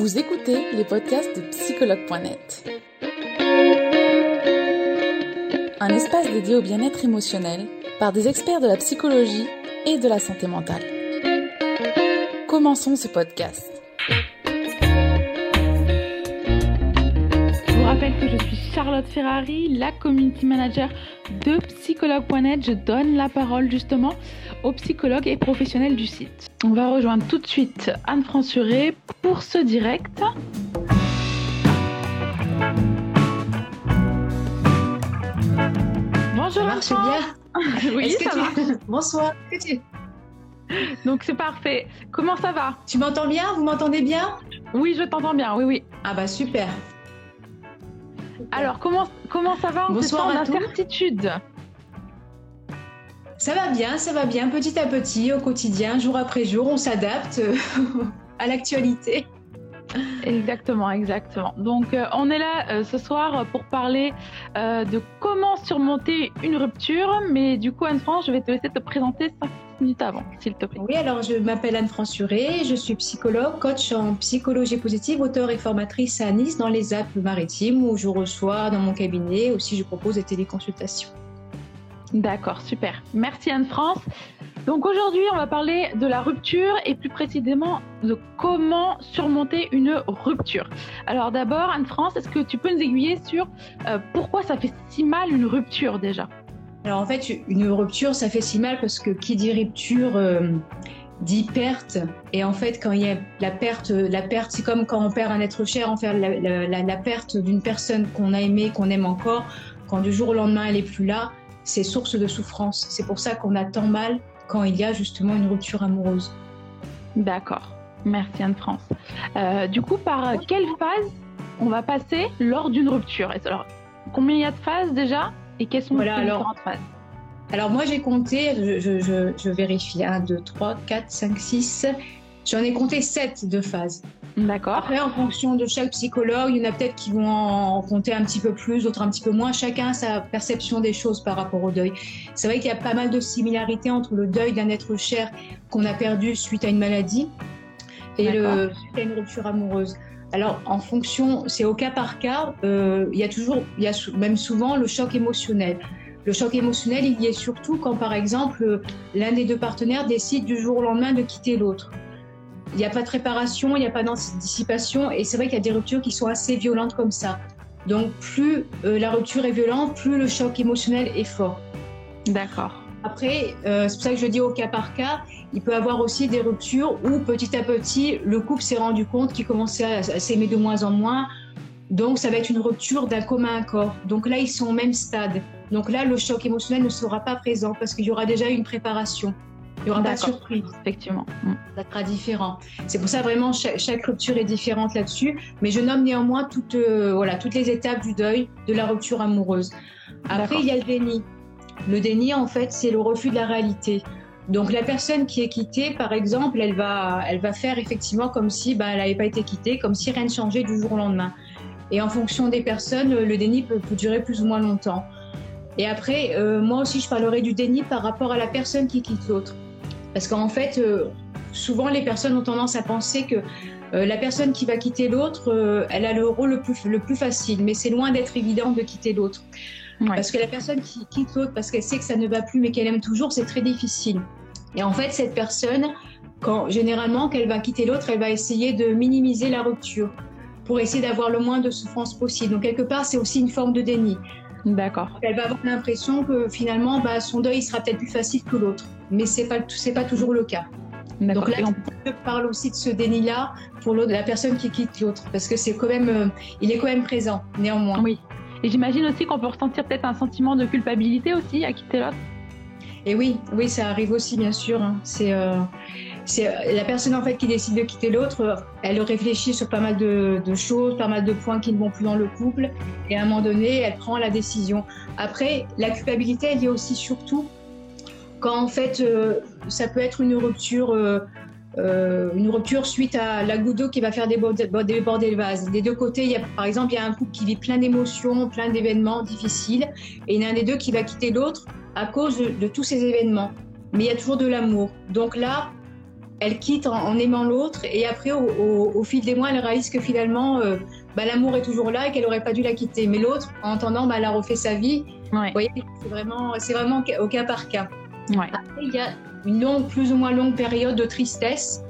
Vous écoutez les podcasts de psychologue.net. Un espace dédié au bien-être émotionnel par des experts de la psychologie et de la santé mentale. Commençons ce podcast. Je vous rappelle que je suis Charlotte Ferrari, la community manager de psychologue.net. Je donne la parole justement aux psychologues et professionnels du site. On va rejoindre tout de suite Anne Fransuré pour ce direct. Bonjour Ça marche bien Oui, ça tu- va. Bonsoir. Tu- Donc c'est parfait. Comment ça va? Tu m'entends bien? Vous m'entendez bien? Oui, je t'entends bien. Oui, oui. Ah bah super. Alors comment comment ça va en Bonsoir à tous. d'incertitude Ça va bien, ça va bien, petit à petit, au quotidien, jour après jour, on s'adapte euh, à l'actualité. Exactement, exactement. Donc, euh, on est là euh, ce soir pour parler euh, de comment surmonter une rupture. Mais du coup, Anne-France, je vais te laisser te présenter 5 minutes avant, s'il te plaît. Oui, alors je m'appelle Anne Fransuré, je suis psychologue, coach en psychologie positive, auteur et formatrice à Nice dans les Alpes-Maritimes où je reçois dans mon cabinet aussi je propose des téléconsultations. D'accord, super. Merci Anne-France. Donc aujourd'hui, on va parler de la rupture et plus précisément de comment surmonter une rupture. Alors d'abord, Anne-France, est-ce que tu peux nous aiguiller sur euh, pourquoi ça fait si mal une rupture déjà? Alors en fait, une rupture, ça fait si mal parce que qui dit rupture euh, dit perte. Et en fait, quand il y a la perte, la perte, c'est comme quand on perd un être cher, en fait, la, perte d'une personne qu'on a aimée, qu'on aime encore, quand du jour au lendemain elle est plus là, c'est source de souffrance. C'est pour ça qu'on a tant mal quand il y a justement une rupture amoureuse. D'accord. Merci Anne-France. Euh, du coup, par quelle phase on va passer lors d'une rupture? Alors, combien il y a de phases déjà? Et quelles sont Voilà, les alors- différentes phases Alors moi j'ai compté, je, je- je- je vérifie, 1, 2, 3, 4, 5, 6, j'en ai compté 7 de phases. D'accord. Après, en fonction de chaque psychologue, il y en a peut-être qui vont en compter un petit peu plus, d'autres un petit peu moins. Chacun a sa perception des choses par rapport au deuil. C'est vrai qu'il y a pas mal de similarités entre le deuil d'un être cher qu'on a perdu suite à une maladie et le, suite à une rupture amoureuse. Alors, en fonction, c'est au cas par cas. euh, il y a toujours, il y a même souvent le choc émotionnel. Le choc émotionnel, il y est surtout quand, par exemple, l'un des deux partenaires décide du jour au lendemain de quitter l'autre. Il n'y a pas de réparation, il n'y a pas d'anticipation, et c'est vrai qu'il y a des ruptures qui sont assez violentes comme ça. Donc, plus euh, la rupture est violente, plus le choc émotionnel est fort. D'accord. Après, euh, c'est pour ça que je dis au cas par cas, il peut y avoir aussi des ruptures où petit à petit, le couple s'est rendu compte qu'il commençait à, à s'aimer de moins en moins. Donc, ça va être une rupture d'un commun accord. Donc là, ils sont au même stade. Donc là, le choc émotionnel ne sera pas présent parce qu'il y aura déjà eu une préparation. Il n'y aura pas de surprise Effectivement. Ça sera différent. C'est pour ça vraiment chaque, chaque rupture est différente là-dessus, mais je nomme néanmoins toutes, euh, voilà, toutes les étapes du deuil de la rupture amoureuse. Après, il y a le déni. Le déni, en fait, c'est le refus de la réalité. Donc la personne qui est quittée, par exemple, elle va, elle va faire effectivement comme si bah, elle n'avait pas été quittée, comme si rien ne changeait du jour au lendemain. Et en fonction des personnes, le déni peut, durer plus ou moins longtemps. Et après, euh, moi aussi, je parlerai du déni par rapport à la personne qui quitte l'autre. Parce qu'en fait, euh, souvent les personnes ont tendance à penser que euh, la personne qui va quitter l'autre, elle a le rôle le plus facile, mais c'est loin d'être évident de quitter l'autre. Ouais. Parce que la personne qui quitte l'autre parce qu'elle sait que ça ne va plus mais qu'elle aime toujours, c'est très difficile. Et en fait, cette personne, quand, généralement, qu'elle va quitter l'autre, elle va essayer de minimiser la rupture pour essayer d'avoir le moins de souffrance possible. Donc quelque part, c'est aussi une forme de déni. D'accord. Elle va avoir l'impression que finalement, bah, son deuil sera peut-être plus facile que l'autre. Mais c'est pas, c'est pas toujours le cas. Donc là, je parle aussi de ce déni-là pour la personne qui quitte l'autre, parce que c'est quand même, euh, il est quand même présent, néanmoins. Oui. Et j'imagine aussi qu'on peut ressentir peut-être un sentiment de culpabilité aussi à quitter l'autre. Et oui, oui, ça arrive aussi, bien sûr. hein. C'est, euh, euh, la personne en fait qui décide de quitter l'autre. Elle réfléchit sur pas mal de, choses, pas mal de points qui ne vont plus dans le couple, et à un moment donné, elle prend la décision. Après, la culpabilité, elle est aussi surtout quand en fait, euh, ça peut être une rupture. Euh, une rupture suite à la goutte d'eau qui va faire déborder, déborder le vase. Des deux côtés, il y a, par exemple, il y a un couple qui vit plein d'émotions, plein d'événements difficiles, et il y en a un des deux qui va quitter l'autre à cause de, de tous ces événements. Mais il y a toujours de l'amour. Donc là, elle quitte en, aimant l'autre et après au, fil des mois elle réalise que finalement euh, bah, l'amour est toujours là et qu'elle n'aurait pas dû la quitter. Mais l'autre, en entendant, bah, elle a refait sa vie. Vous voyez, c'est vraiment, c'est vraiment au cas par cas. Après, il y a une longue, plus ou moins longue période de tristesse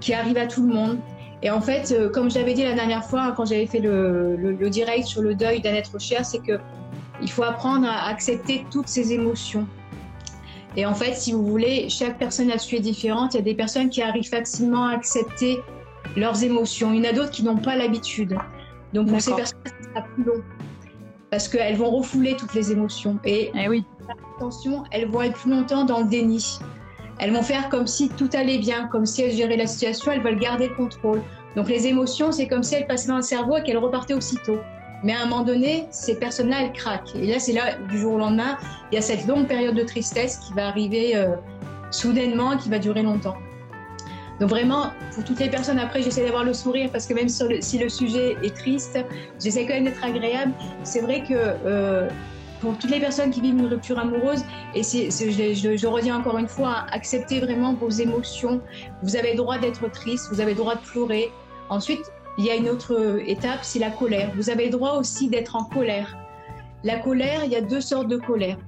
qui arrive à tout le monde. Et en fait, euh, comme j'avais dit la dernière fois, hein, quand j'avais fait le, le, direct sur le deuil d'un être cher, c'est que il faut apprendre à accepter toutes ces émotions. Et en fait, si vous voulez, chaque personne là-dessus est différente. Il y a des personnes qui arrivent facilement à accepter leurs émotions. Il y en a d'autres qui n'ont pas l'habitude. Donc pour ces personnes, ça sera plus long. Parce qu'elles vont refouler toutes les émotions. Et eh oui. Attention, elles vont être plus longtemps dans le déni. Elles vont faire comme si tout allait bien, comme si elles géraient la situation, elles veulent garder le contrôle. Donc les émotions, c'est comme si elles passaient dans le cerveau et qu'elles repartaient aussitôt. Mais à un moment donné, ces personnes-là, elles craquent. Et là, c'est là, du jour au lendemain, il y a cette longue période de tristesse qui va arriver euh, soudainement, qui va durer longtemps. Donc vraiment, pour toutes les personnes, après, j'essaie d'avoir le sourire parce que même si le sujet est triste, j'essaie quand même d'être agréable. C'est vrai que euh, pour toutes les personnes qui vivent une rupture amoureuse, et je, redis encore une fois, acceptez vraiment vos émotions. Vous avez le droit d'être triste, vous avez le droit de pleurer. Ensuite, il y a une autre étape, c'est la colère. Vous avez le droit aussi d'être en colère. La colère, il y a deux sortes de colère.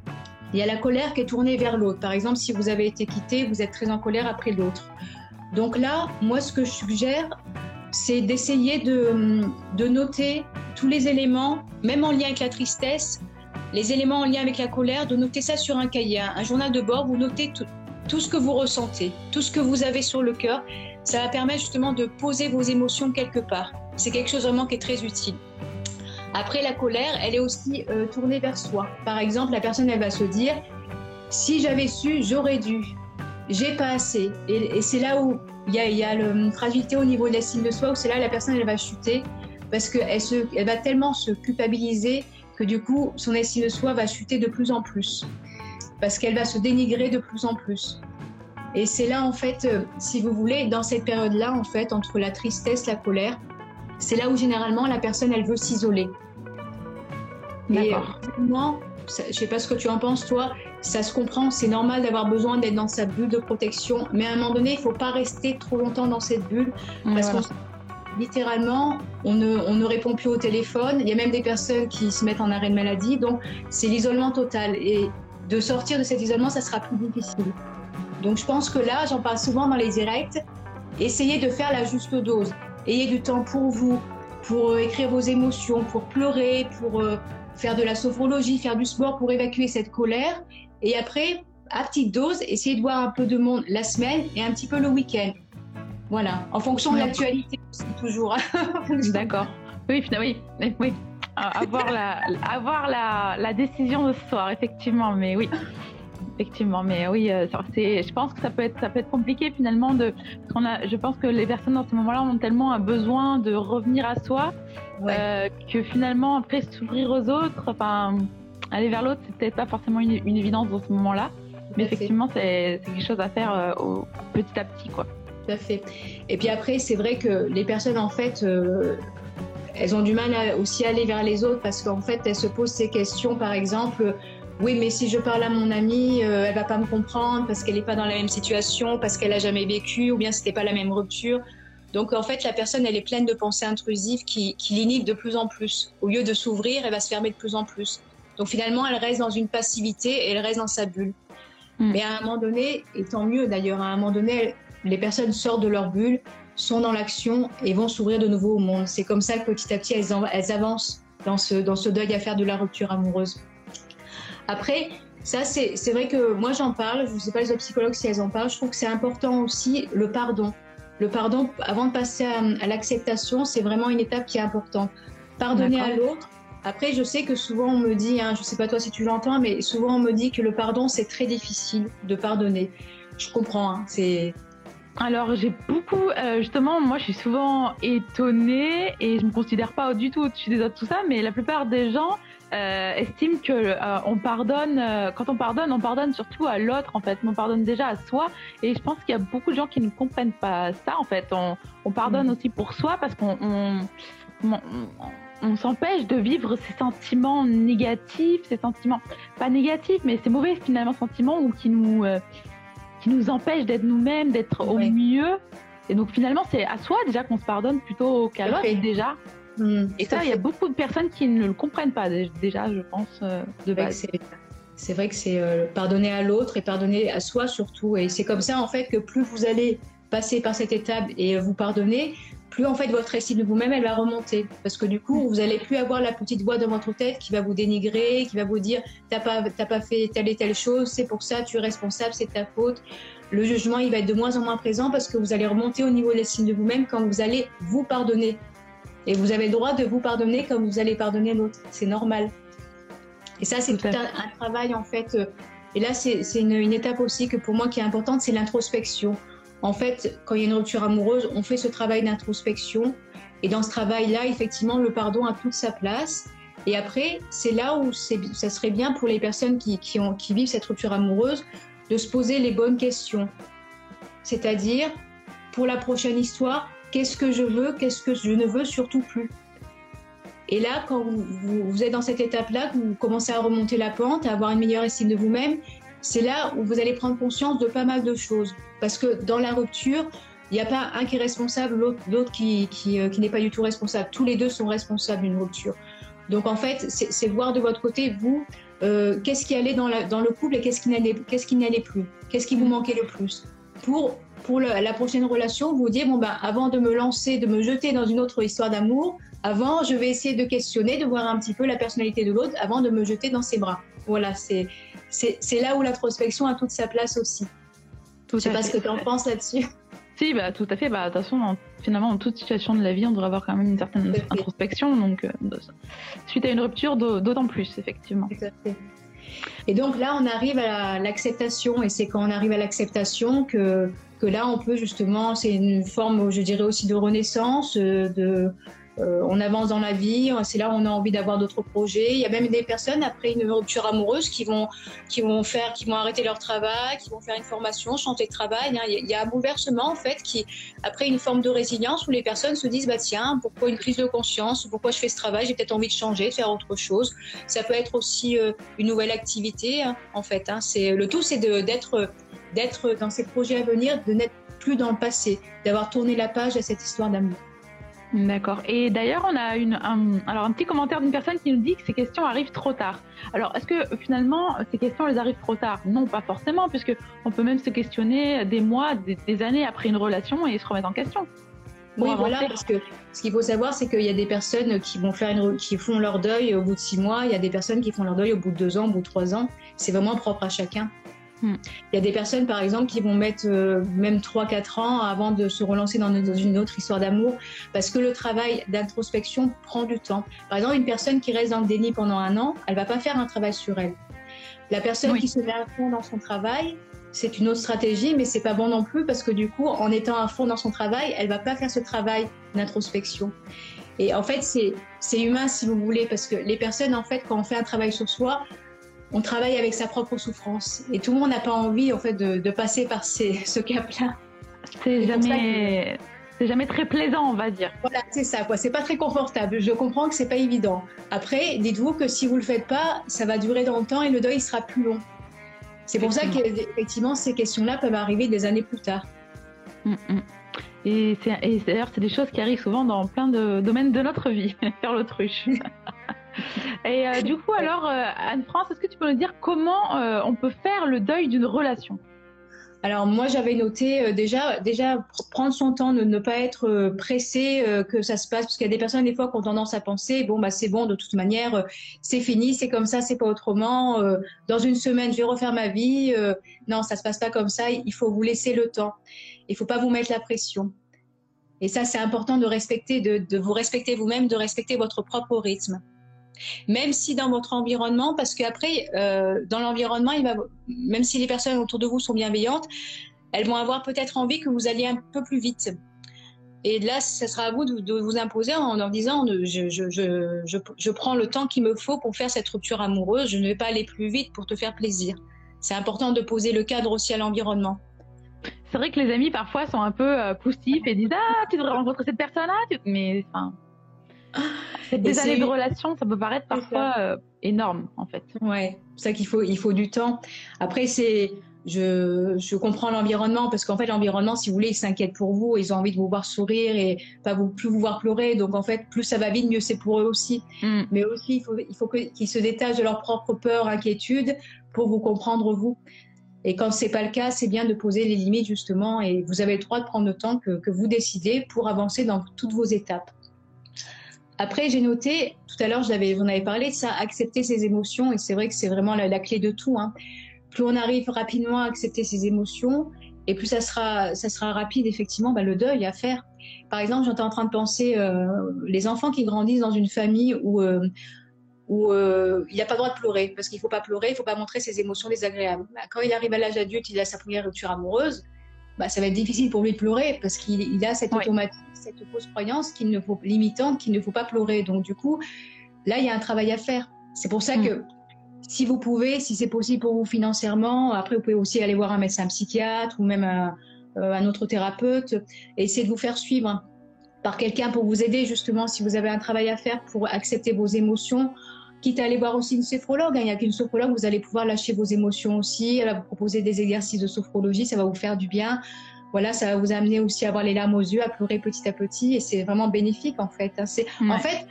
Il y a la colère qui est tournée vers l'autre. Par exemple, si vous avez été quitté, vous êtes très en colère après l'autre. Donc là, moi, ce que je suggère, c'est d'essayer de, de, noter tous les éléments, même en lien avec la tristesse, les éléments en lien avec la colère, de noter ça sur un cahier, un journal de bord, vous notez tout, ce que vous ressentez, tout ce que vous avez sur le cœur ça va permettre justement de poser vos émotions quelque part. C'est quelque chose vraiment qui est très utile. Après, la colère, elle est aussi euh, tournée vers soi. Par exemple, la personne, elle va se dire, si j'avais su, j'aurais dû. J'ai pas assez. Et, c'est là où il y a, y a la fragilité au niveau de l'estime de soi, où c'est là la personne, elle va chuter, parce qu'elle elle va tellement se culpabiliser que du coup, son estime de soi va chuter de plus en plus. Parce qu'elle va se dénigrer de plus en plus. Et c'est là, en fait, euh, si vous voulez, dans cette période-là, en fait, entre la tristesse, la colère, c'est là où généralement la personne, elle veut s'isoler. Et moi, je sais pas ce que tu en penses, toi, ça se comprend, c'est normal d'avoir besoin d'être dans sa bulle de protection, mais à un moment donné, il faut pas rester trop longtemps dans cette bulle, parce qu'on littéralement, on ne, on ne, répond plus au téléphone. Il y a même des personnes qui se mettent en arrêt de maladie. Donc, c'est l'isolement total. Et de sortir de cet isolement, ça sera plus difficile. Donc je pense que là, j'en parle souvent dans les directs, essayez de faire la juste dose. Ayez du temps pour vous, pour euh, écrire vos émotions, pour pleurer, pour euh, faire de la sophrologie, faire du sport pour évacuer cette colère. Et après, à petite dose, essayez de voir un peu de monde la semaine et un petit peu le week-end. Voilà, en fonction de l'actualité aussi, toujours. D'accord. Oui, oui, oui. Avoir, la, avoir la, la décision de ce soir, effectivement, mais oui effectivement. Mais oui, euh, je pense que ça peut être, ça peut être compliqué finalement de, on a, je pense que les personnes dans ce moment-là ont tellement un besoin de revenir à soi euh, que finalement après s'ouvrir aux autres, enfin aller vers l'autre, c'est peut-être pas forcément une, évidence dans ce moment-là. Mais effectivement, c'est, quelque chose à faire euh, au, petit à petit, quoi. À fait. Et puis après, c'est vrai que les personnes, en fait, elles ont du mal à aussi aller vers les autres parce qu'en fait, elles se posent ces questions, par exemple oui, mais si je parle à mon amie, euh, elle va pas me comprendre parce qu'elle n'est pas dans la même situation, parce qu'elle a jamais vécu, ou bien c'était pas la même rupture. Donc en fait, la personne, elle est pleine de pensées intrusives qui, qui l'inhibent de plus en plus. Au lieu de s'ouvrir, elle va se fermer de plus en plus. Donc finalement, elle reste dans une passivité et elle reste dans sa bulle. Hmm. Mais à un moment donné, et tant mieux d'ailleurs, à un moment donné, les personnes sortent de leur bulle, sont dans l'action et vont s'ouvrir de nouveau au monde. C'est comme ça que petit à petit, elles, elles avancent dans ce, dans ce deuil à faire de la rupture amoureuse. Après, ça, c'est vrai que moi, j'en parle. Je ne sais pas les autres psychologues si elles en parlent. Je trouve que c'est important aussi le pardon. Le pardon, avant de passer à, l'acceptation, c'est vraiment une étape qui est importante. Pardonner à l'autre. Après, je sais que souvent on me dit, hein, je ne sais pas toi si tu l'entends, mais souvent on me dit que le pardon, c'est très difficile de pardonner. Je comprends, hein, c'est alors j'ai beaucoup, euh, justement, moi je suis souvent étonnée et je me considère pas du tout au-dessus des autres tout ça, mais la plupart des gens euh, estime que euh, on pardonne, euh, quand on pardonne, on pardonne surtout à l'autre en fait, on pardonne déjà à soi. Et je pense qu'il y a beaucoup de gens qui ne comprennent pas ça en fait. On, on pardonne mm. aussi pour soi parce qu'on on, on, s'empêche de vivre ces sentiments négatifs, ces sentiments pas négatifs, mais ces mauvais finalement sentiments ou qui nous qui nous empêchent d'être nous-mêmes, d'être au mieux. Et donc finalement, c'est à soi déjà qu'on se pardonne plutôt qu'à l'autre déjà. Mmh, et ça, il y a beaucoup de personnes qui ne le comprennent pas déjà, je pense, euh, de base. C'est vrai que c'est euh, pardonner à l'autre et pardonner à soi surtout. Et c'est comme ça, en fait, que plus vous allez passer par cette étape et vous pardonner, plus en fait votre estime de vous-même elle va remonter parce que du coup vous allez plus avoir la petite voix dans votre tête qui va vous dénigrer, qui va vous dire t'as pas pas fait telle et telle chose, c'est pour ça tu es responsable, c'est ta faute. Le jugement il va être de moins en moins présent parce que vous allez remonter au niveau de l'estime de vous-même quand vous allez vous pardonner et vous avez le droit de vous pardonner comme vous allez pardonner l'autre, c'est normal. Et ça c'est tout, un, travail en fait. Euh, et là c'est une, une étape aussi que pour moi qui est importante, c'est l'introspection. En fait, quand il y a une rupture amoureuse, on fait ce travail d'introspection. Et dans ce travail-là, effectivement, le pardon a toute sa place. Et après, c'est là où ça serait bien pour les personnes qui, vivent cette rupture amoureuse de se poser les bonnes questions. C'est-à-dire, pour la prochaine histoire, qu'est-ce que je veux, qu'est-ce que je ne veux surtout plus? Et là, quand vous, vous êtes dans cette étape-là, vous commencez à remonter la pente, à avoir une meilleure estime de vous-même, c'est là où vous allez prendre conscience de pas mal de choses. Parce que dans la rupture, il n'y a pas un qui est responsable, l'autre qui, euh, qui, n'est pas du tout responsable. Tous les deux sont responsables d'une rupture. Donc en fait, c'est voir de votre côté, vous, euh, qu'est-ce qui allait dans, dans le couple et qu'est-ce qui n'allait plus? Qu'est-ce qui vous manquait le plus? Pour, pour la prochaine relation, vous dire, bon, ben, avant de me lancer, de me jeter dans une autre histoire d'amour, avant, je vais essayer de questionner, de voir un petit peu la personnalité de l'autre avant de me jeter dans ses bras. Voilà, c'est là où l'introspection a toute sa place aussi. Tout Je sais pas ce que tu en penses là-dessus. Si, bah, tout à fait. Bah, de toute façon, finalement, dans toute situation de la vie, on devrait avoir quand même une certaine introspection. Donc, euh, suite à une rupture, d'autant plus, effectivement. Tout à fait. Et donc là, on arrive à l'acceptation. Et c'est quand on arrive à l'acceptation que, que là, on peut justement, c'est une forme, je dirais aussi de renaissance, euh, de, euh, on avance dans la vie, c'est là où on a envie d'avoir d'autres projets. Il y a même des personnes après une rupture amoureuse qui vont, qui vont faire, qui vont arrêter leur travail, qui vont faire une formation, changer de travail. Il y a un bouleversement en fait qui, après une forme de résilience où les personnes se disent bah tiens, pourquoi une prise de conscience, pourquoi je fais ce travail, j'ai peut-être envie de changer, de faire autre chose. Ça peut être aussi euh, une nouvelle activité hein, en fait. Hein. C'est le tout, c'est d'être d'être dans ces projets à venir, de n'être plus dans le passé, d'avoir tourné la page à cette histoire d'amour. D'accord. Et d'ailleurs, on a une, un, alors un petit commentaire d'une personne qui nous dit que ces questions arrivent trop tard. Alors, est-ce que finalement, ces questions, elles arrivent trop tard? Non, pas forcément, puisque on peut même se questionner des mois, des, années après une relation et se remettre en question. Oui, voilà, parce que ce qu'il faut savoir, c'est qu'il y a des personnes qui vont faire une, qui font leur deuil au bout de six mois, il y a des personnes qui font leur deuil au bout de deux ans, au bout de trois ans. C'est vraiment propre à chacun. Hmm. Il y a des personnes, par exemple, qui vont mettre euh, même 3-4 ans avant de se relancer dans, une autre histoire d'amour, parce que le travail d'introspection prend du temps. Par exemple, une personne qui reste dans le déni pendant un an, elle va pas faire un travail sur elle. La personne qui se met à fond dans son travail, c'est une autre stratégie, mais c'est pas bon non plus, parce que du coup, en étant à fond dans son travail, elle va pas faire ce travail d'introspection. Et en fait, c'est humain si vous voulez, parce que les personnes, en fait, quand on fait un travail sur soi, on travaille avec sa propre souffrance. Et tout le monde n'a pas envie en fait de, passer par ce cap-là. C'est jamais, c'est jamais très plaisant, on va dire. Voilà, c'est ça. Quoi. C'est pas très confortable. Je comprends que c'est pas évident. Après, dites-vous que si vous le faites pas, ça va durer dans le temps et le deuil sera plus long. C'est pour ça qu'effectivement, ces questions-là peuvent arriver des années plus tard. Mm, mm. Et, d'ailleurs, c'est des choses qui arrivent souvent dans plein de domaines de notre vie, faire l'autruche. Et euh, du coup, alors, euh, Anne-France, est-ce que tu peux nous dire comment euh, on peut faire le deuil d'une relation? Alors moi j'avais noté déjà déjà prendre son temps, ne, ne pas être pressé que ça se passe parce qu'il y a des personnes des fois qui ont tendance à penser bon bah c'est bon de toute manière c'est fini c'est comme ça c'est pas autrement dans une semaine je vais refaire ma vie non ça se passe pas comme ça il faut vous laisser le temps. Il faut pas vous mettre la pression. Et ça c'est important de respecter de, de vous respecter vous-même de respecter votre propre rythme même si dans votre environnement, parce qu'après, euh, dans l'environnement, même si les personnes autour de vous sont bienveillantes, elles vont avoir peut-être envie que vous alliez un peu plus vite. Et là, ce sera à vous de, vous imposer en leur disant je, je, prends le temps qu'il me faut pour faire cette rupture amoureuse, je ne vais pas aller plus vite pour te faire plaisir. C'est important de poser le cadre aussi à l'environnement. C'est vrai que les amis parfois sont un peu euh, poussifs et disent Ah, tu devrais rencontrer cette personne-là. Mais enfin, des années de relation, ça peut paraître parfois euh, énorme, en fait. Ouais, c'est ça qu'il faut, il faut du temps. Après, c'est, je, comprends l'environnement parce qu'en fait l'environnement, si vous voulez, ils s'inquiètent pour vous, ils ont envie de vous voir sourire et pas vous, plus vous voir pleurer. Donc en fait, plus ça va vite, mieux c'est pour eux aussi. Mm. Mais aussi, il faut, il faut qu'ils se détachent de leurs propres peurs, inquiétudes pour vous comprendre vous. Et quand c'est pas le cas, c'est bien de poser les limites justement. Et vous avez le droit de prendre le temps que, que vous décidez pour avancer dans toutes vos étapes. Après, j'ai noté, tout à l'heure, j'en avais parlé de ça, accepter ses émotions, et c'est vrai que c'est vraiment la, clé de tout. Hein plus on arrive rapidement à accepter ses émotions, et plus ça sera, rapide, effectivement, bah, le deuil à faire. Par exemple, j'étais en train de penser euh, les enfants qui grandissent dans une famille où, euh, où euh, il n'y a pas le droit de pleurer, parce qu'il ne faut pas pleurer, il ne faut pas montrer ses émotions désagréables. Bah, quand il arrive à l'âge adulte, il a sa première rupture amoureuse, bah, ça va être difficile pour lui de pleurer, parce qu'il a cette automatique, cette fausse croyance qu'il ne faut, limitante qu'il ne faut pas pleurer. Donc, du coup, là, il y a un travail à faire. C'est pour ça mm. que si vous pouvez, si c'est possible pour vous financièrement, après vous pouvez aussi aller voir un médecin psychiatre ou même un, euh, autre thérapeute et essayer de vous faire suivre par quelqu'un pour vous aider justement si vous avez un travail à faire pour accepter vos émotions. Quitte à aller voir aussi une sophrologue, hein. il n'y a qu'une sophrologue, vous allez pouvoir lâcher vos émotions aussi. Elle va vous proposer des exercices de sophrologie, ça va vous faire du bien. Voilà, ça va vous amener aussi à avoir les larmes aux yeux, à pleurer petit à petit, et c'est vraiment bénéfique en fait. Hein. C'est en fait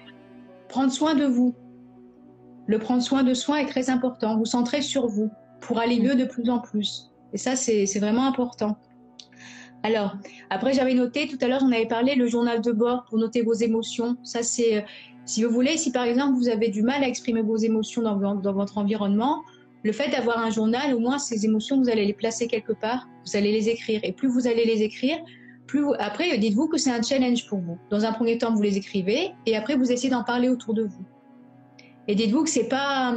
prendre soin de vous, le prendre soin de soi est très important. Vous centrez sur vous pour aller mieux de plus en plus. Et ça, c'est vraiment important. Alors, après, j'avais noté, tout à l'heure, j'en avais parlé, le journal de bord pour noter vos émotions. Ça, c'est, euh, si vous voulez, si par exemple, vous avez du mal à exprimer vos émotions dans, votre environnement, le fait d'avoir un journal, au moins, ces émotions, vous allez les placer quelque part, vous allez les écrire. Et plus vous allez les écrire, plus après, dites-vous que c'est un challenge pour vous. Dans un premier temps, vous les écrivez, et après, vous essayez d'en parler autour de vous. Et dites-vous que c'est pas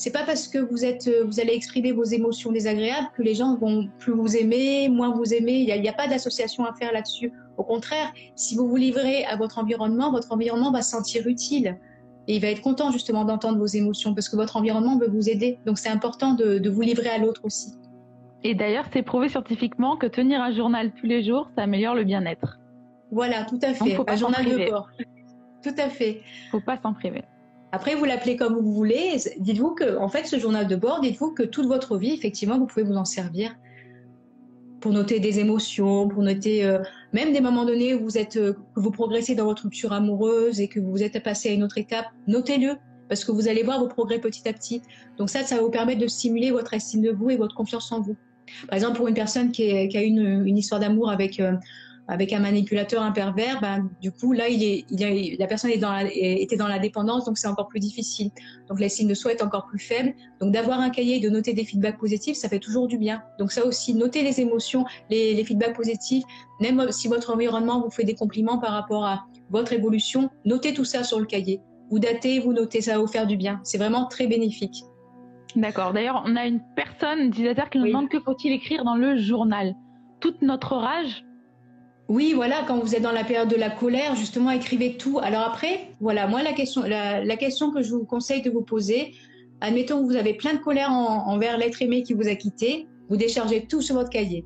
c'est pas parce que vous êtes vous allez exprimer vos émotions désagréables que les gens vont plus vous aimer, moins vous aimer. Il n'y a, pas d'association à faire là-dessus. Au contraire, si vous vous livrez à votre environnement, votre environnement va se sentir utile et il va être content justement d'entendre vos émotions parce que votre environnement veut vous aider. Donc c'est important de, de vous livrer à l'autre aussi. Et d'ailleurs, c'est prouvé scientifiquement que tenir un journal tous les jours, ça améliore le bien-être. Voilà, tout à fait. un journal de bord. Tout à fait. Faut pas s'en priver. Après, vous l'appelez comme vous voulez. Dites-vous que, en fait, ce journal de bord, dites-vous que toute votre vie, effectivement, vous pouvez vous en servir pour noter des émotions, pour noter euh, même des moments donnés où vous êtes, euh, que vous progressez dans votre rupture amoureuse et que vous êtes passé à une autre étape. Notez-le parce que vous allez voir vos progrès petit à petit. Donc ça, ça va vous permettre de stimuler votre estime de vous et votre confiance en vous. Par exemple, pour une personne qui, a une, une histoire d'amour avec euh, avec un manipulateur, un pervers, ben, du coup, là, il est, il la personne est dans était dans la dépendance, donc c'est encore plus difficile. Donc l'estime de soi est encore plus faible. Donc d'avoir un cahier et de noter des feedbacks positifs, ça fait toujours du bien. Donc ça aussi, noter les émotions, les, les feedbacks positifs, même si votre environnement vous fait des compliments par rapport à votre évolution, notez tout ça sur le cahier. Vous datez, vous notez, ça va vous faire du bien. C'est vraiment très bénéfique. D'accord. D'ailleurs, on a une personne, utilisateur, qui nous demande que faut-il écrire dans le journal. Toute notre rage oui, voilà, quand vous êtes dans la période de la colère, justement, écrivez tout. Alors après, voilà, moi, la question, la, question que je vous conseille de vous poser, admettons que vous avez plein de colère envers l'être aimé qui vous a quitté, vous déchargez tout sur votre cahier.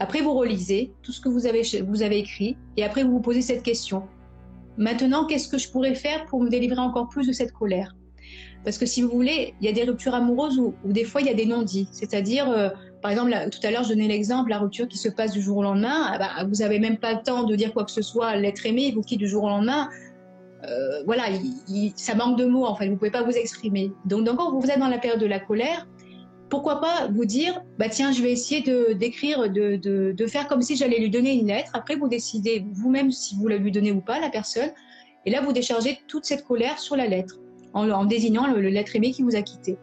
Après, vous relisez tout ce que vous avez, écrit et après, vous vous posez cette question. Maintenant, qu'est-ce que je pourrais faire pour me délivrer encore plus de cette colère? Parce que si vous voulez, il y a des ruptures amoureuses où, des fois, il y a des non-dits. C'est-à-dire, euh, par exemple, tout à l'heure, je donnais l'exemple, la rupture qui se passe du jour au lendemain. Ah bah, vous n'avez même pas le temps de dire quoi que ce soit, l'être aimé, vous quitte du jour au lendemain. Euh, voilà, ça manque de mots en fait, vous ne pouvez pas vous exprimer. Donc, donc, quand vous êtes dans la période de la colère, pourquoi pas vous dire, bah tiens, je vais essayer d'écrire, de, faire comme si j'allais lui donner une lettre. Après, vous décidez vous-même si vous la lui donnez ou pas, la personne. Et là, vous déchargez toute cette colère sur la lettre, en, désignant le, aimé qui vous a quitté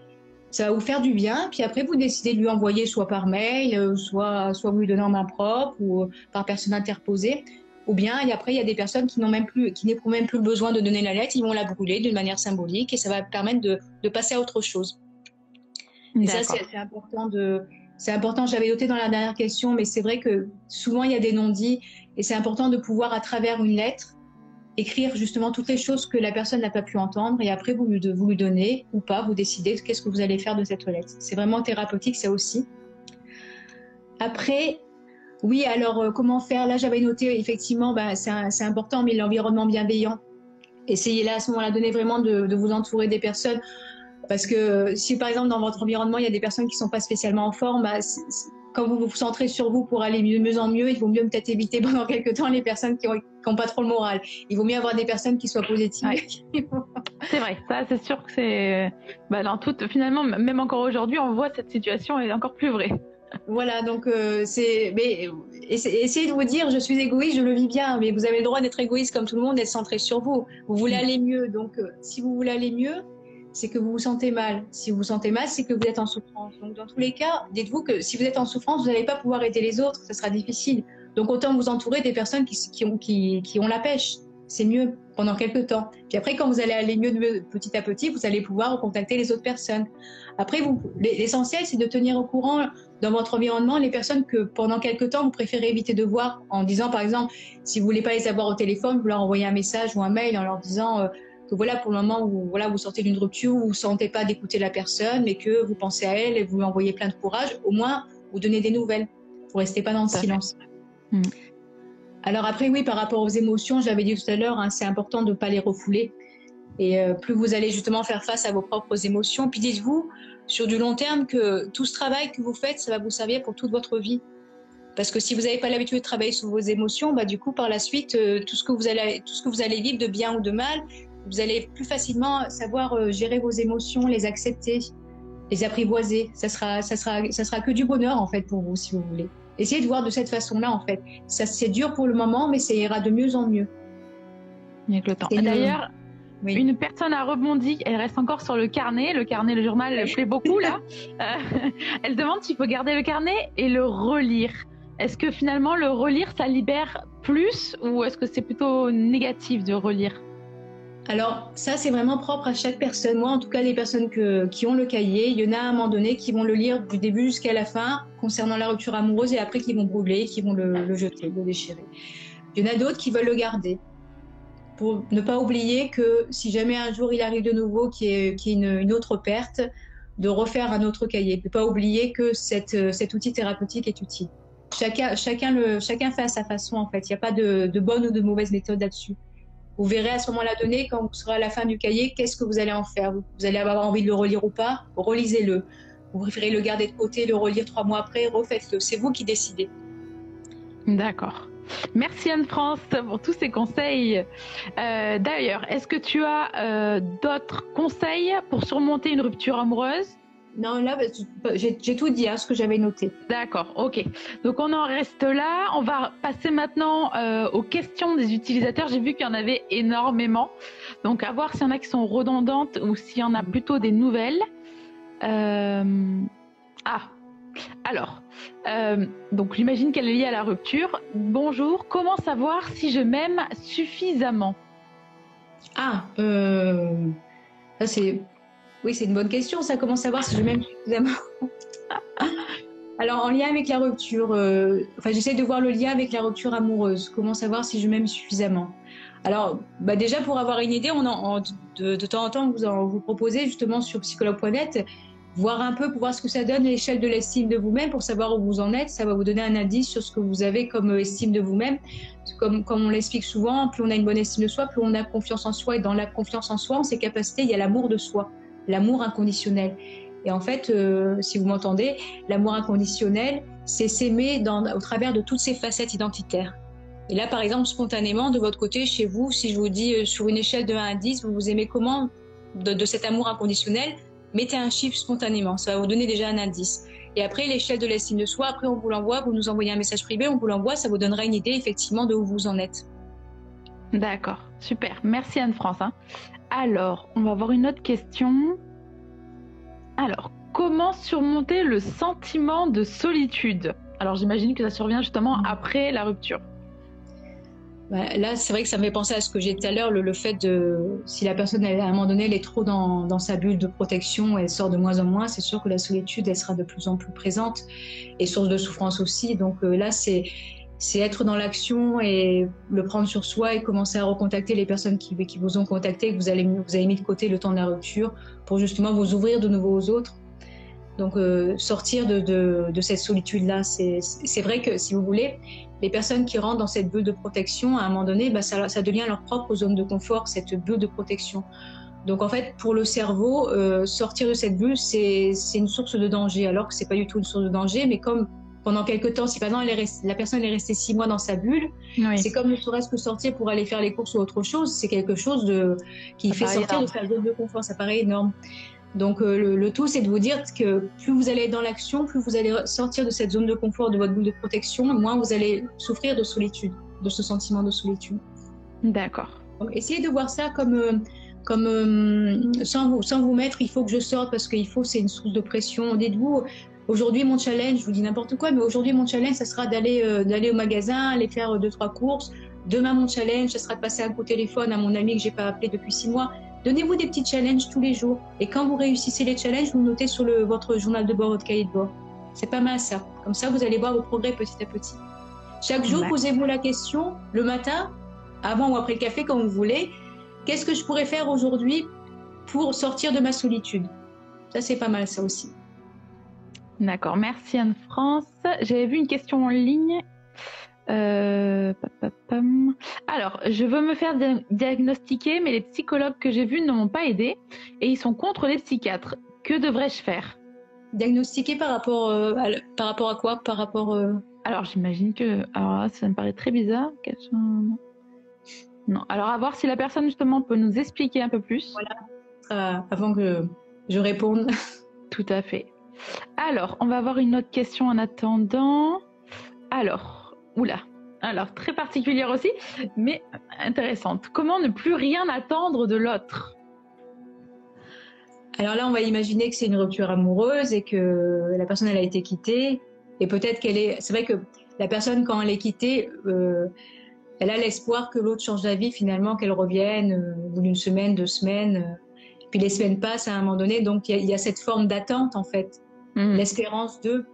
ça va vous faire du bien. Puis après, vous décidez de lui envoyer soit par mail, euh, soit, soit vous lui donnez en main propre ou euh, par personne interposée. Ou bien, et après, il y a des personnes qui n'ont même plus, qui n'éprouvent même plus le besoin de donner la lettre, ils vont la brûler d'une manière symbolique et ça va permettre de, de passer à autre chose. Et ça, c'est important de, c'est important, j'avais noté dans la dernière question, mais c'est vrai que souvent il y a des non-dits et c'est important de pouvoir, à travers une lettre, écrire justement toutes les choses que la personne n'a pas pu entendre et après vous lui, donnez ou pas, vous décidez qu'est-ce que vous allez faire de cette lettre. C'est vraiment thérapeutique ça aussi. Après, oui, alors euh, comment faire? Là j'avais noté effectivement, ben, c'est important, mais l'environnement bienveillant. Essayez là à ce moment-là, donner vraiment de, vous entourer des personnes Parce que si par exemple dans votre environnement il y a des personnes qui sont pas spécialement en forme, bah, quand vous vous centrez sur vous pour aller de mieux en mieux, il vaut mieux peut-être éviter pendant quelques temps les personnes qui n'ont pas trop le moral. Il vaut mieux avoir des personnes qui soient positives. c'est vrai, ça c'est sûr que c'est bah, dans toute finalement même encore aujourd'hui on voit cette situation est encore plus vraie. Voilà, donc euh, c'est. Mais essayez de vous dire, je suis égoïste, je le vis bien, mais vous avez le droit d'être égoïste comme tout le monde, d'être centré sur vous. Vous voulez mm. aller mieux, donc euh, si vous voulez aller mieux, c'est que vous vous sentez mal. Si vous vous sentez mal, c'est que vous êtes en souffrance. Donc dans tous les cas, dites-vous que si vous êtes en souffrance, vous n'allez pas pouvoir aider les autres, ce sera difficile. Donc autant vous entourer des personnes qui, ont, qui ont la pêche. C'est mieux pendant quelques temps. Puis après, quand vous allez aller mieux petit à petit, vous allez pouvoir contacter les autres personnes. Après, l'essentiel, c'est de tenir au courant dans votre environnement les personnes que pendant quelques temps vous préférez éviter de voir en disant par exemple si vous voulez pas les avoir au téléphone vous leur envoyez un message ou un mail en leur disant euh, que voilà pour le moment où voilà vous sortez d'une rupture où vous sentez pas d'écouter la personne mais que vous pensez à elle et vous lui envoyez plein de courage au moins vous donnez des nouvelles vous restez pas dans le silence hmm. alors après oui par rapport aux émotions j'avais dit tout à l'heure hein, c'est important de pas les refouler et euh, plus vous allez justement faire face à vos propres émotions puis dites-vous sur du long terme que tout ce travail que vous faites, ça va vous servir pour toute votre vie. Parce que si vous n'avez pas l'habitude de travailler sur vos émotions, bah, du coup, par la suite, euh, tout, ce que vous allez, tout ce que vous allez vivre de bien ou de mal, vous allez plus facilement savoir euh, gérer vos émotions, les accepter, les apprivoiser. Ça sera, ça, sera, ça sera que du bonheur, en fait, pour vous, si vous voulez. Essayez de voir de cette façon-là, en fait. Ça, c'est dur pour le moment, mais ça ira de mieux en mieux. Avec le temps. D'ailleurs, une personne a rebondi, elle reste encore sur le carnet, le carnet, le journal, elle plaît beaucoup là. Euh, elle demande s'il faut garder le carnet et le relire. Est-ce que finalement le relire, ça libère plus ou est-ce que c'est plutôt négatif de relire? Alors ça, c'est vraiment propre à chaque personne. Moi, en tout cas, les personnes qui ont le cahier, il y en a à un moment donné qui vont le lire du début jusqu'à la fin concernant la rupture amoureuse et après qui vont brûler, qui vont le, jeter, le déchirer. Il y en a d'autres qui veulent le garder pour ne pas oublier que si jamais un jour il arrive de nouveau qu'il y ait, une, autre perte, de refaire un autre cahier. Ne pas oublier que cet outil thérapeutique est utile. Chacun, chacun, le, chacun fait à sa façon en fait. Il n'y a pas de, bonne ou de mauvaise méthode là-dessus. Vous verrez à ce moment-là donné, quand vous serez à la fin du cahier, qu'est-ce que vous allez en faire. Vous allez avoir envie de le relire ou pas, relisez-le. Vous préférez le garder de côté, le relire trois mois après, refaites-le. C'est vous qui décidez. D'accord. Merci Anne-France pour tous ces conseils. Euh, d'ailleurs, est-ce que tu as euh, d'autres conseils pour surmonter une rupture amoureuse? Non, là, bah, j'ai tout dit, hein, ce que j'avais noté. D'accord, ok. Donc on en reste là. On va passer maintenant euh, aux questions des utilisateurs. J'ai vu qu'il y en avait énormément. Donc à voir s'il y en a qui sont redondantes ou s'il y en a plutôt des nouvelles. Ah, alors, euh, donc j'imagine qu'elle est liée à la rupture. Bonjour, comment savoir si je m'aime suffisamment? Ah, euh, c'est, oui, c'est une bonne question. Ça, comment savoir si je m'aime suffisamment Alors, en lien avec la rupture, euh, enfin, j'essaie de voir le lien avec la rupture amoureuse. Comment savoir si je m'aime suffisamment? Alors, bah déjà pour avoir une idée, on de, temps en temps, vous, en, vous proposez justement sur psychologue.net voir un peu pour voir ce que ça donne l'échelle de l'estime de vous-même pour savoir où vous en êtes. Ça va vous donner un indice sur ce que vous avez comme euh, estime de vous-même. Comme, comme on l'explique souvent, plus on a une bonne estime de soi, plus on a confiance en soi. Et dans la confiance en soi, en ses capacités, il y a l'amour de soi, l'amour inconditionnel. Et en fait, euh, si vous m'entendez, l'amour inconditionnel, c'est s'aimer au travers de toutes ses facettes identitaires. Et là, par exemple, spontanément, de votre côté, chez vous, si je vous dis euh, sur une échelle de 1 à 10, vous vous aimez comment de, de cet amour inconditionnel? Mettez un chiffre spontanément, ça va vous donner déjà un indice. Et après, l'échelle de l'estime de soi, après on vous l'envoie, vous nous envoyez un message privé, on vous l'envoie, ça vous donnera une idée effectivement de où vous en êtes. D'accord, super. Merci Anne-France. Hein. Alors, on va voir une autre question. Alors, comment surmonter le sentiment de solitude? Alors, j'imagine que ça survient justement après la rupture. Bah, là, c'est vrai que ça me fait penser à ce que j'ai dit tout à l'heure, le, fait de si la personne à un moment donné elle est trop dans, dans, sa bulle de protection, elle sort de moins en moins, c'est sûr que la solitude elle sera de plus en plus présente et source de souffrance aussi. Donc euh, là, c'est c'est être dans l'action et le prendre sur soi et commencer à recontacter les personnes qui, qui vous ont contacté, que vous, avez mis de côté le temps de la rupture pour justement vous ouvrir de nouveau aux autres. Donc euh, sortir de, cette solitude-là, c'est vrai que si vous voulez, les personnes qui rentrent dans cette bulle de protection, à un moment donné, bah, ça, ça, devient leur propre zone de confort, cette bulle de protection. Donc en fait, pour le cerveau, euh, sortir de cette bulle, c'est une source de danger, alors que c'est pas du tout une source de danger. Mais comme pendant quelques temps, si par exemple la personne est restée six mois dans sa bulle, c'est comme ne serait-ce que sortir pour aller faire les courses ou autre chose. C'est quelque chose de, qui fait sortir de sa zone de confort. Ça paraît énorme. Donc euh, le, tout, c'est de vous dire que plus vous allez être dans l'action, plus vous allez sortir de cette zone de confort, de votre boule de protection, moins vous allez souffrir de solitude, de ce sentiment de solitude. D'accord. Essayez de voir ça comme, euh, comme euh, sans, vous, sans vous mettre, il faut que je sorte parce qu'il faut, c'est une source de pression. Dites-vous, aujourd'hui mon challenge, je vous dis n'importe quoi, mais aujourd'hui mon challenge, ça sera d'aller d'aller au magasin, aller faire deux trois courses. Demain mon challenge, ça sera de passer un coup de téléphone à mon ami que j'ai pas appelé depuis six mois. Donnez-vous des petits challenges tous les jours. Et quand vous réussissez les challenges, vous notez sur le, votre journal de bord, votre cahier de bord. C'est pas mal ça. Comme ça, vous allez voir vos progrès petit à petit. Chaque jour, posez-vous la question, le matin, avant ou après le café, quand vous voulez, qu'est-ce que je pourrais faire aujourd'hui pour sortir de ma solitude? Ça, c'est pas mal ça aussi. D'accord, merci Anne-France. J'avais vu une question en ligne euh, alors, je veux me faire diagnostiquer, mais les psychologues que j'ai vus ne m'ont pas aidé et ils sont contre les psychiatres. Que devrais-je faire? Diagnostiquer par rapport, euh, à, par rapport à quoi? Par rapport. Euh, alors, j'imagine que. Alors ça me paraît très bizarre. Non. Alors, à voir si la personne justement peut nous expliquer un peu plus. Voilà. avant que je réponde. Tout à fait. Alors, on va avoir une autre question en attendant. Alors, Oula. Alors, très particulière aussi, mais intéressante. Comment ne plus rien attendre de l'autre? Alors là, on va imaginer que c'est une rupture amoureuse et que la personne, elle a été quittée. Et peut-être qu'elle est. C'est vrai que la personne, quand elle est quittée, euh, elle a l'espoir que l'autre change d'avis finalement, qu'elle revienne euh, au bout d'une semaine, deux semaines. Puis les semaines passent à un moment donné, donc il y, a cette forme d'attente en fait, mmh. l'espérance de.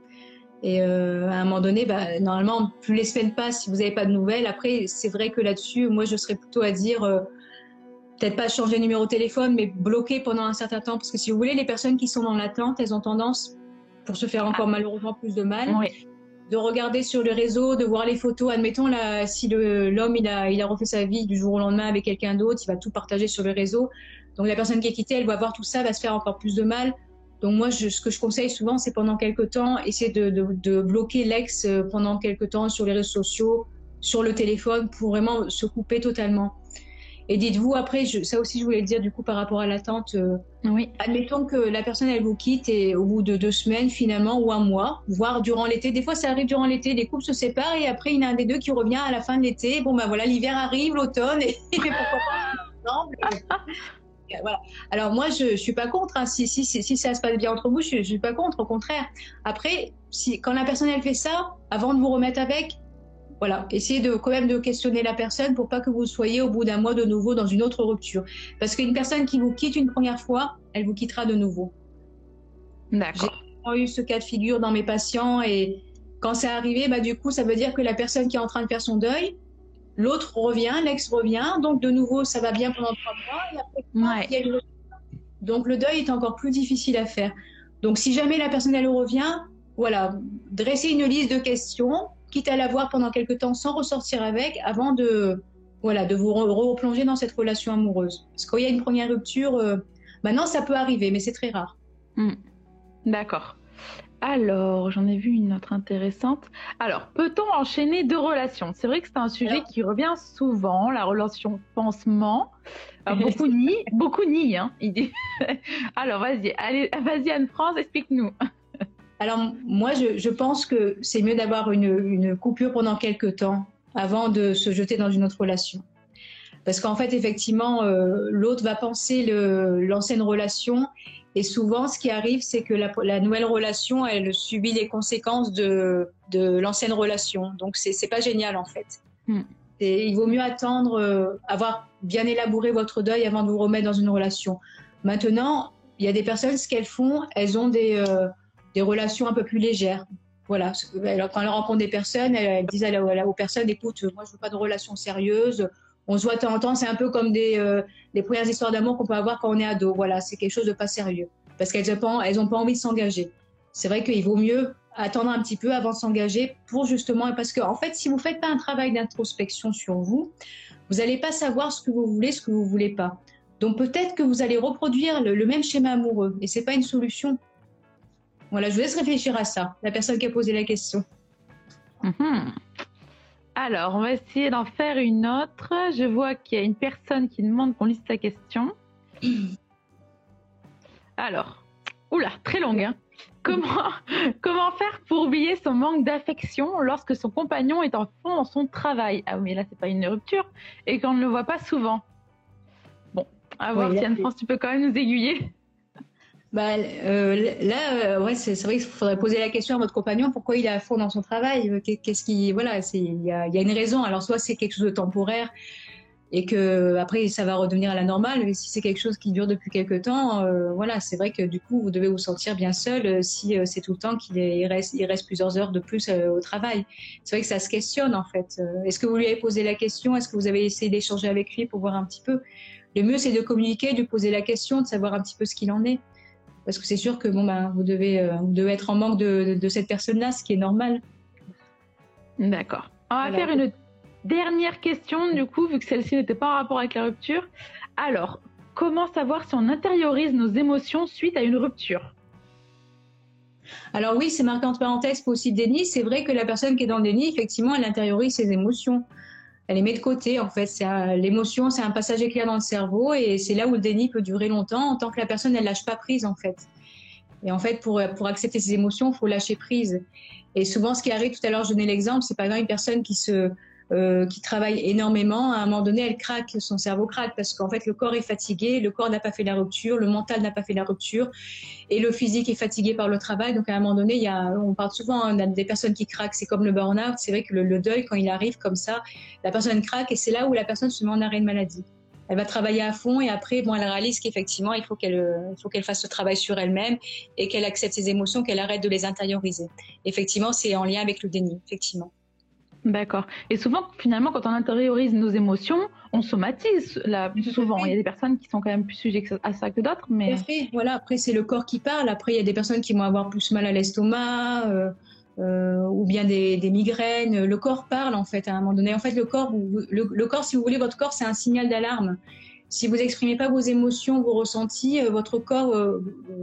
Et euh, à un moment donné, bah, normalement, plus les semaines passent, si vous n'avez pas de nouvelles, après, c'est vrai que là-dessus, moi, je serais plutôt à dire, euh, peut-être pas changer de numéro de téléphone, mais bloquer pendant un certain temps. Parce que si vous voulez, les personnes qui sont dans l'attente, elles ont tendance, pour se faire encore malheureusement plus de mal, de regarder sur le réseau, de voir les photos. Admettons, là, si l'homme, il a, il a refait sa vie du jour au lendemain avec quelqu'un d'autre, il va tout partager sur le réseau. Donc la personne qui est quittée, elle va voir tout ça, va se faire encore plus de mal. Donc moi, ce que je conseille souvent, c'est pendant quelques temps, essayer de, bloquer l'ex euh, pendant quelques temps sur les réseaux sociaux, sur le téléphone, pour vraiment se couper totalement. Et dites-vous, après, ça aussi, je voulais le dire du coup par rapport à l'attente. Euh, oui. Admettons que la personne, elle vous quitte et au bout de deux semaines, finalement, ou un mois, voire durant l'été. Des fois, ça arrive durant l'été, les couples se séparent et après, il y en a un des deux qui revient à la fin de l'été. Bon, ben voilà, l'hiver arrive, l'automne, et, et pourquoi pas ensemble voilà. Alors moi, je, ne suis pas contre. Hein. Si, si, si, ça se passe bien entre vous, je, ne suis pas contre. Au contraire. Après, si, quand la personne elle fait ça, avant de vous remettre avec, voilà, essayez de quand même de questionner la personne pour pas que vous soyez au bout d'un mois de nouveau dans une autre rupture. Parce qu'une personne qui vous quitte une première fois, elle vous quittera de nouveau. D'accord. J'ai eu ce cas de figure dans mes patients et quand c'est arrivé, bah du coup, ça veut dire que la personne qui est en train de faire son deuil, L'autre revient, l'ex revient, donc de nouveau ça va bien pendant trois mois. Et après, Donc le deuil est encore plus difficile à faire. Donc si jamais la personne elle revient, voilà, dresser une liste de questions, quitte à la voir pendant quelque temps sans ressortir avec, avant de voilà de vous replonger dans cette relation amoureuse. Parce qu'il y a une première rupture, euh, maintenant ça peut arriver, mais c'est très rare. Hmm. D'accord. Alors, j'en ai vu une autre intéressante. Alors, peut-on enchaîner deux relations? C'est vrai que c'est un sujet qui revient souvent, la relation pansement. beaucoup nient, beaucoup nient. Hein, Alors, vas-y, allez, vas-y Anne-France, explique-nous. Alors, moi, je, pense que c'est mieux d'avoir une, coupure pendant quelques temps avant de se jeter dans une autre relation. Parce qu'en fait, effectivement, euh, l'autre va penser l'ancienne relation et souvent, ce qui arrive, c'est que la, nouvelle relation, elle subit les conséquences de, de l'ancienne relation. Donc, c'est n'est pas génial, en fait. Hmm. Et il vaut mieux attendre, euh, avoir bien élaboré votre deuil avant de vous remettre dans une relation. Maintenant, il y a des personnes, ce qu'elles font, elles ont des, euh, des relations un peu plus légères. Voilà, quand elles rencontrent des personnes, elles, disent à aux personnes, écoute, moi, je veux pas de relation sérieuse, on se voit de temps en temps, c'est un peu comme des, euh, premières histoires d'amour qu'on peut avoir quand on est ado. Voilà, c'est quelque chose de pas sérieux. Parce qu'elles n'ont pas, pas envie de s'engager. C'est vrai qu'il vaut mieux attendre un petit peu avant de s'engager pour justement, parce qu'en en fait, si vous faites pas un travail d'introspection sur vous, vous n'allez pas savoir ce que vous voulez, ce que vous voulez pas. Donc peut-être que vous allez reproduire le, même schéma amoureux et c'est pas une solution. Voilà, je vous laisse réfléchir à ça, la personne qui a posé la question. Mhm. Alors, on va essayer d'en faire une autre. Je vois qu'il y a une personne qui demande qu'on lise sa question. Alors, oula, très longue. Hein. Comment, comment faire pour oublier son manque d'affection lorsque son compagnon est en fond dans son travail? Ah oui, mais là, c'est pas une rupture et qu'on ne le voit pas souvent. Bon, à voir si Anne-France, tu peux quand même nous aiguiller. Bah, euh, là, euh, ouais, c'est vrai qu'il faudrait poser la question à votre compagnon pourquoi il est à fond dans son travail? Qu'est-ce qui, voilà, il y a, une raison. Alors soit c'est quelque chose de temporaire, et que après ça va redevenir à la normale. Mais si c'est quelque chose qui dure depuis quelque temps, euh, voilà, c'est vrai que du coup vous devez vous sentir bien seul euh, si euh, c'est tout le temps qu'il reste, reste plusieurs heures de plus au travail. C'est vrai que ça se questionne en fait. Est-ce que vous lui avez posé la question? Est-ce que vous avez essayé d'échanger avec lui pour voir un petit peu? Le mieux c'est de communiquer, de poser la question, de savoir un petit peu ce qu'il en est. Parce que c'est sûr que bon ben vous devez, vous devez être en manque de, de cette personne-là, ce qui est normal. D'accord. On va faire une Dernière question, du coup, vu que celle-ci n'était pas en rapport avec la rupture. Alors, comment savoir si on intériorise nos émotions suite à une rupture? Alors oui, c'est marqué entre parenthèses pour aussi déni. C'est vrai que la personne qui est dans le déni, effectivement, elle intériorise ses émotions. Elle les met de côté, en fait. L'émotion, c'est un passage éclair dans le cerveau et c'est là où le déni peut durer longtemps, en tant que la personne, elle lâche pas prise, en fait. Et en fait, pour, pour accepter ses émotions, il faut lâcher prise. Et souvent, ce qui arrive, tout à l'heure, je donnais l'exemple, c'est par exemple une personne qui se, euh, qui travaille énormément, à un moment donné, elle craque, son cerveau craque parce qu'en fait, le corps est fatigué, le corps n'a pas fait la rupture, le mental n'a pas fait la rupture, et le physique est fatigué par le travail. Donc, à un moment donné, on parle souvent hein, des personnes qui craquent, c'est comme le burn-out. C'est vrai que le, deuil, quand il arrive comme ça, la personne craque et c'est là où la personne se met en arrêt de maladie elle va travailler à fond et après, bon, elle réalise qu'effectivement, il faut qu'elle, faut qu'elle fasse ce travail sur elle-même et qu'elle accepte ses émotions, qu'elle arrête de les intérioriser. Effectivement, c'est en lien avec le déni, effectivement. D'accord. Et souvent, finalement, quand on intériorise nos émotions, on somatise là, plus souvent. Il y a des personnes qui sont quand même plus sujettes à ça que d'autres. Mais... Après, voilà, après, c'est le corps qui parle. Après, il y a des personnes qui vont avoir plus mal à l'estomac. Euh, euh, ou bien des, migraines. Le corps parle en fait à un moment donné. En fait, le corps, le, corps, si vous voulez, votre corps, c'est un signal d'alarme. Si vous exprimez pas vos émotions, vos ressentis, euh, votre corps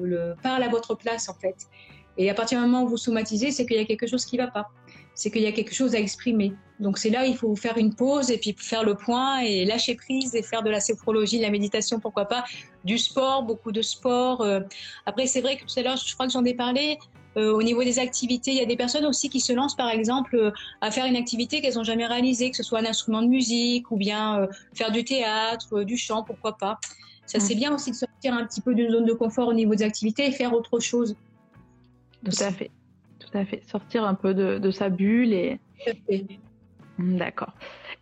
le, parle à votre place en fait. Et à partir du moment où vous somatisez, c'est qu'il y a quelque chose qui ne va pas c'est qu'il y a quelque chose à exprimer. Donc c'est là il faut faire une pause et puis faire le point et lâcher prise et faire de la sophrologie, de la méditation, pourquoi pas, du sport, beaucoup de sport. Euh. Après c'est vrai que tout à l'heure, je crois que j'en ai parlé, euh, au niveau des activités, il y a des personnes aussi qui se lancent, par exemple, euh, à faire une activité qu'elles n'ont jamais réalisée, que ce soit un instrument de musique ou bien faire du théâtre, du chant, pourquoi pas. Ça, c'est bien aussi de sortir un petit peu d'une zone de confort au niveau des activités et faire autre chose. Tout fait tout à fait. Sortir un peu de, sa bulle et. Hmm, d'accord.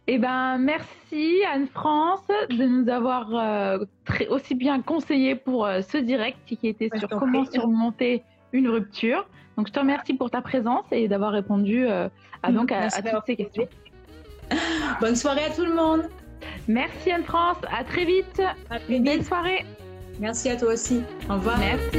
Eh ben, merci Anne-France de nous avoir euh, très, aussi bien conseillé pour euh, ce direct qui était sur comment surmonter une rupture. Donc, je te remercie pour ta présence et d'avoir répondu euh, à, donc, à, toutes ces questions. Bonne soirée à tout le monde. Merci Anne-France. À très vite. Une belle soirée. Merci à toi aussi. Au revoir. Merci.